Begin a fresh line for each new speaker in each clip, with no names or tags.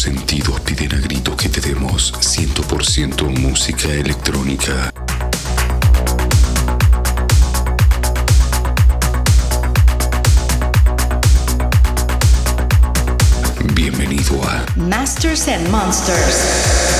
Sentidos piden a gritos que te demos 100% música electrónica. Bienvenido a
Masters and Monsters.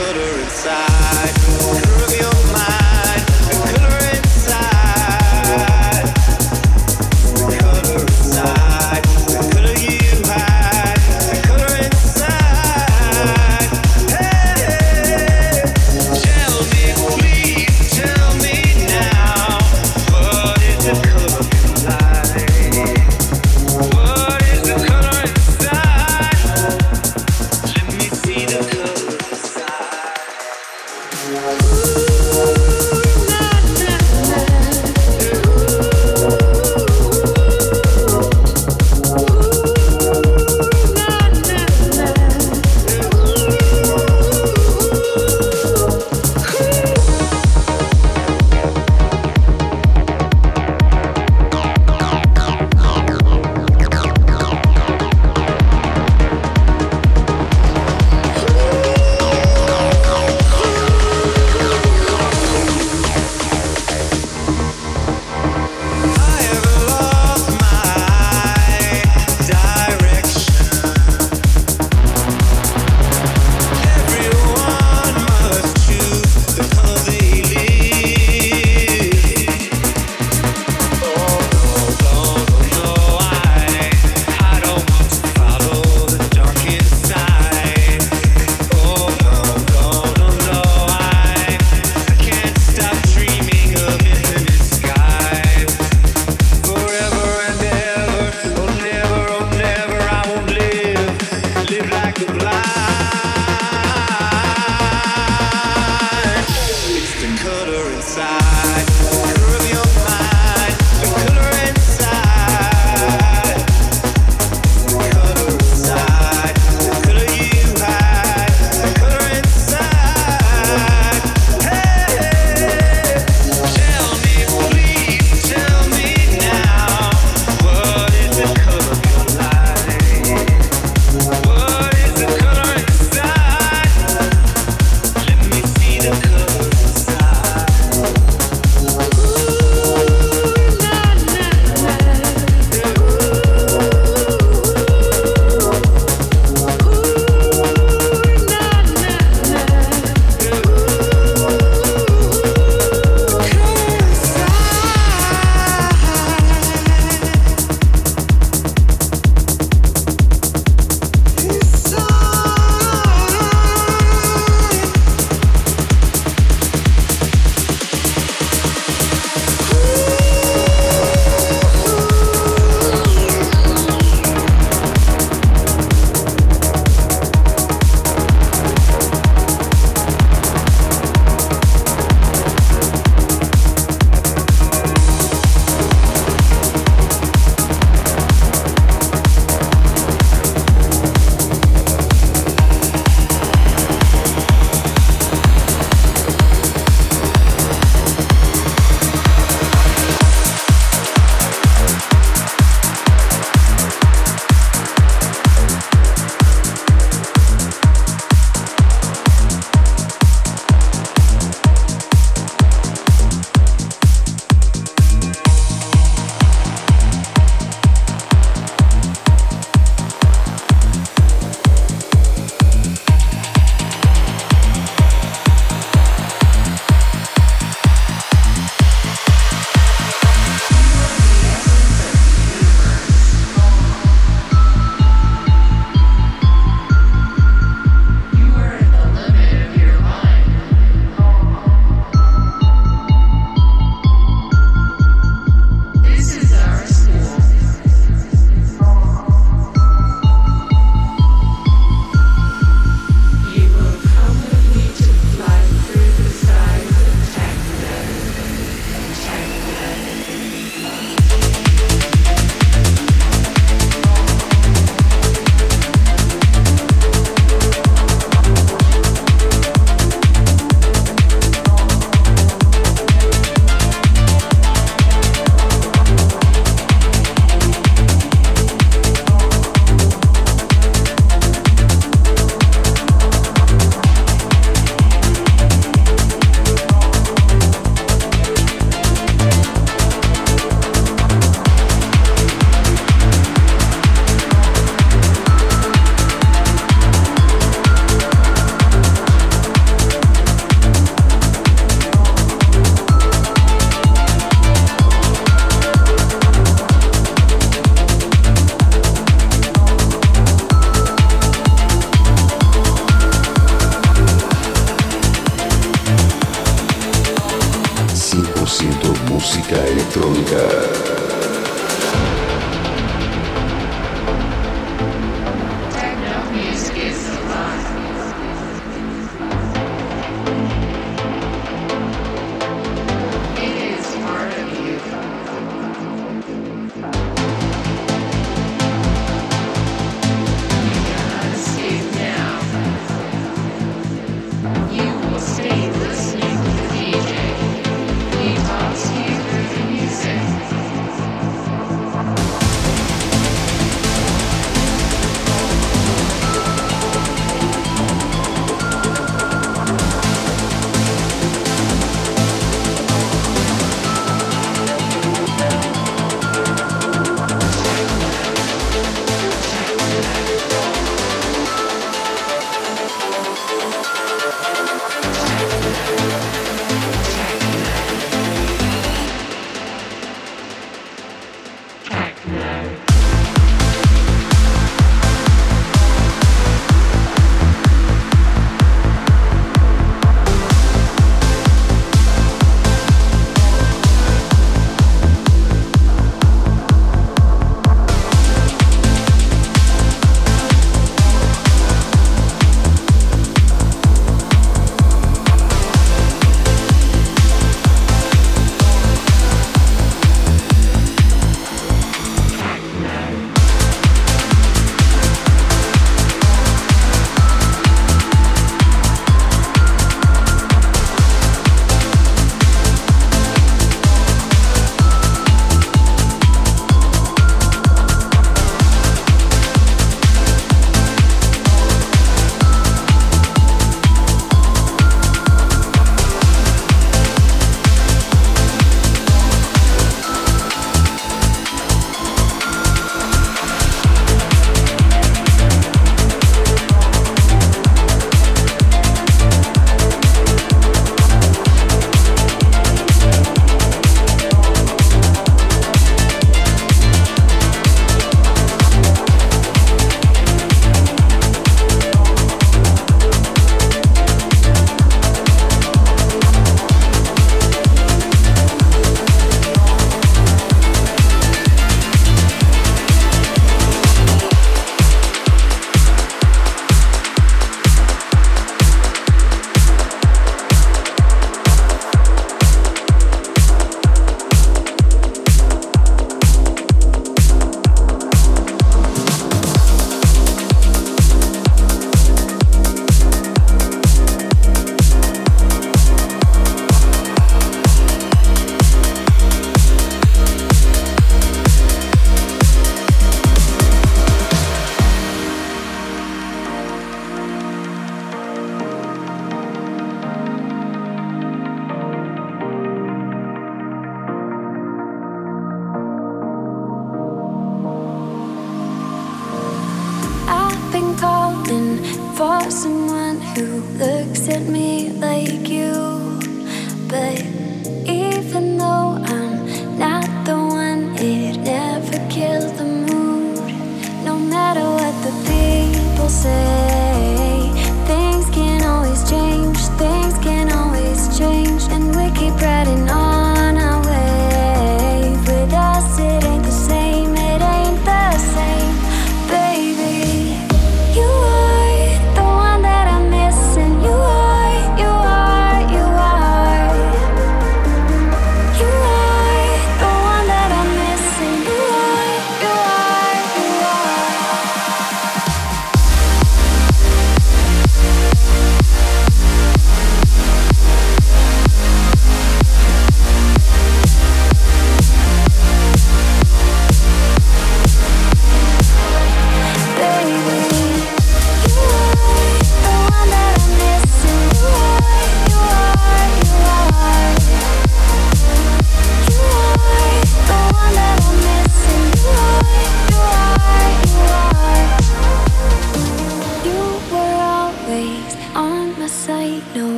put her inside.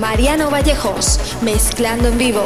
Mariano Vallejos, mezclando en vivo.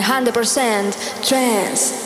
100% trance.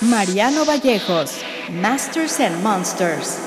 Mariano Vallejos, Masters and Monsters.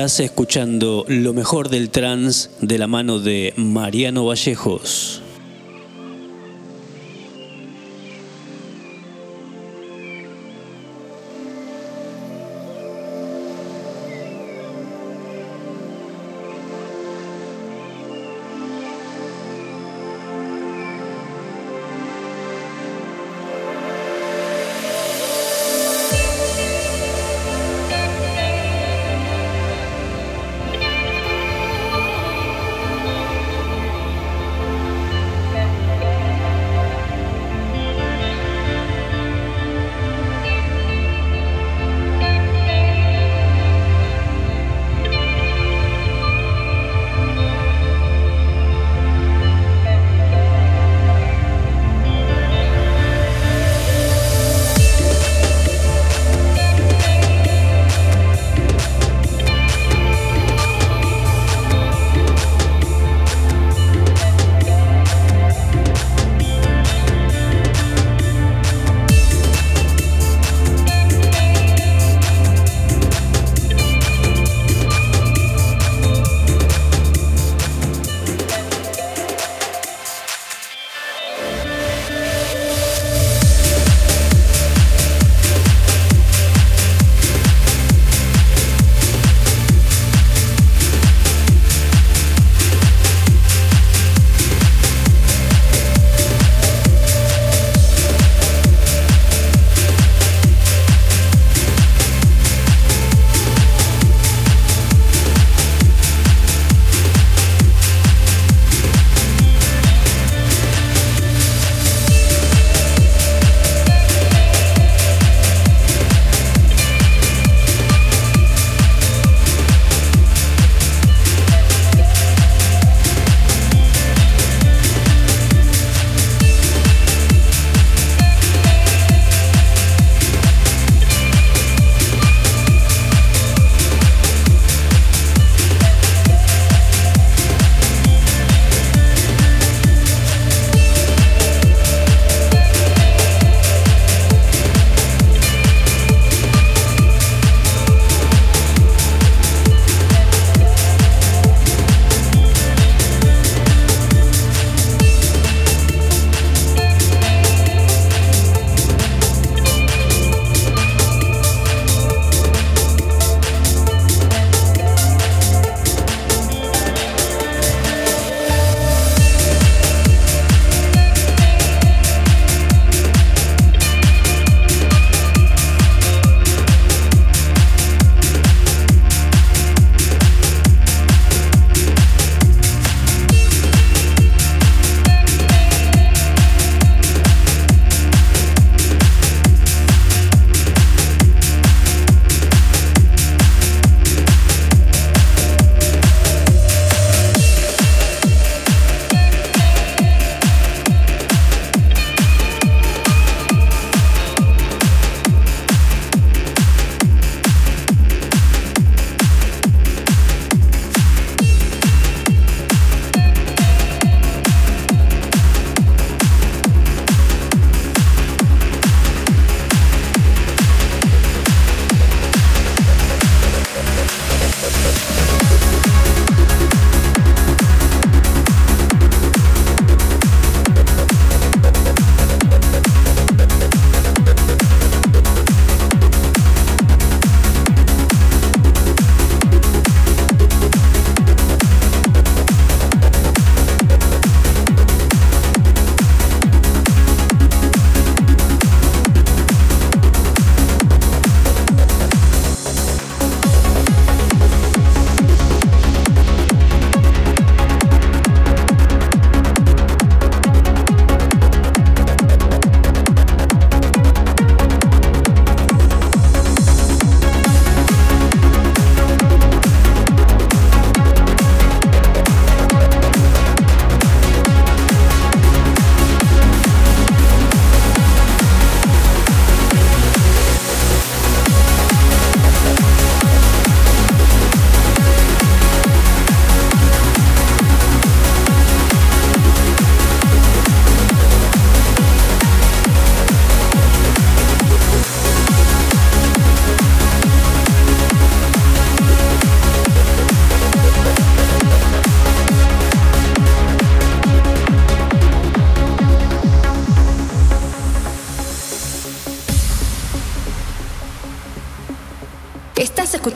Estás escuchando lo mejor del trance de la mano de Mariano Vallejos.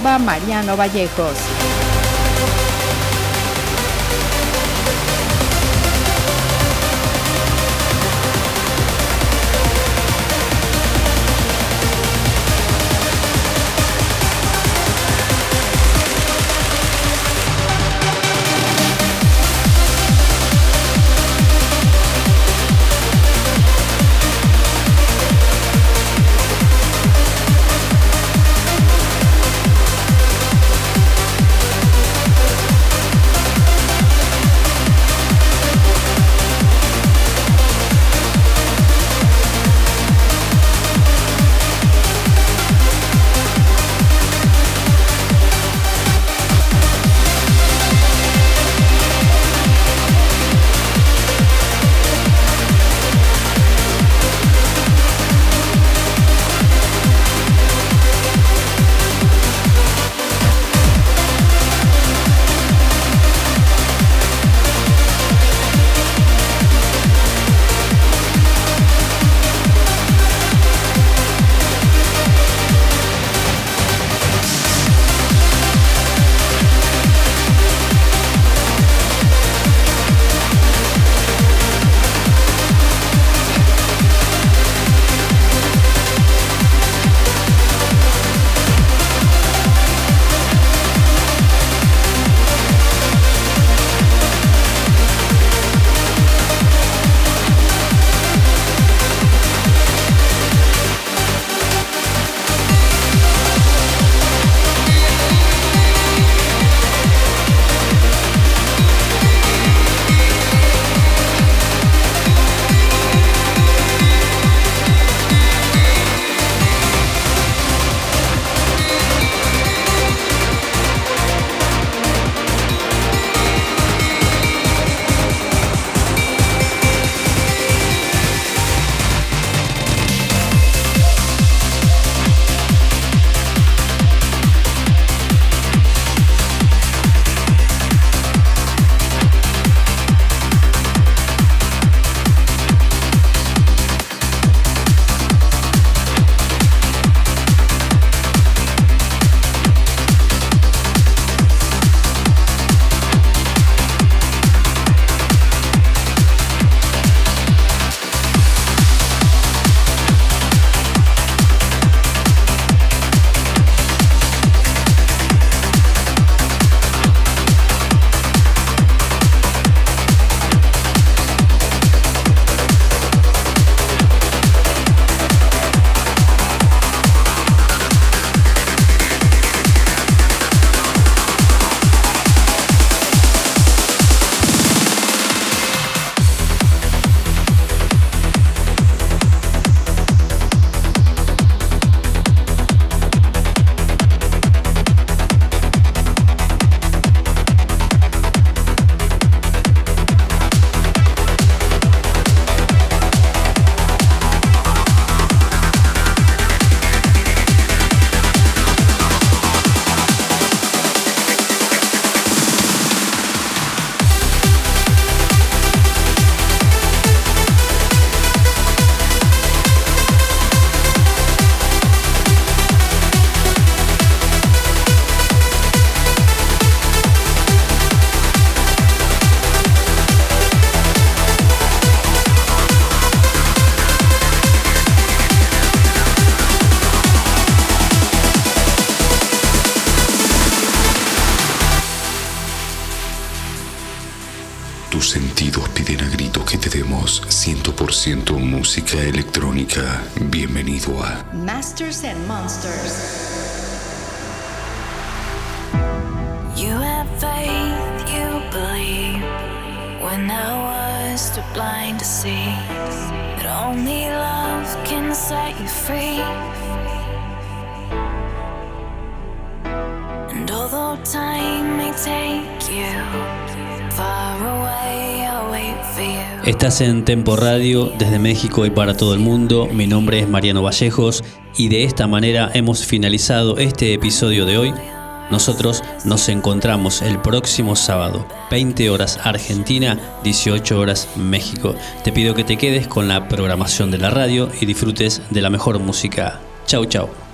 Mariano Vallejos.
Estás en Tempo Radio desde México y para todo el mundo. Mi nombre es Mariano Vallejos y de esta manera hemos finalizado este episodio de hoy. Nosotros nos encontramos el próximo sábado, 20 horas Argentina, 18 horas México. Te pido que te quedes con la programación de la radio y disfrutes de la mejor música. Chau, chau.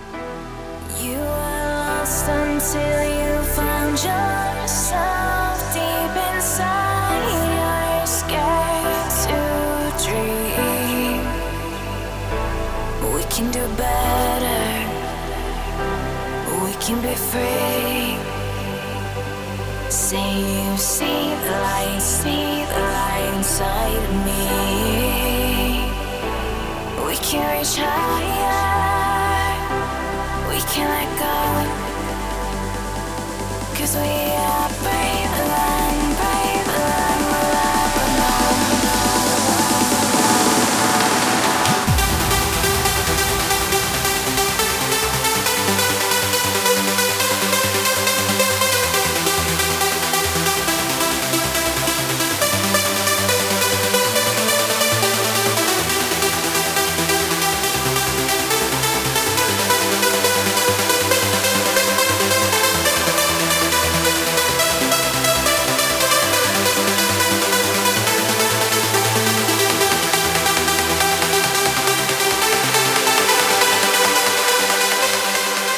can reach higher. We can let go. Cause we are brave.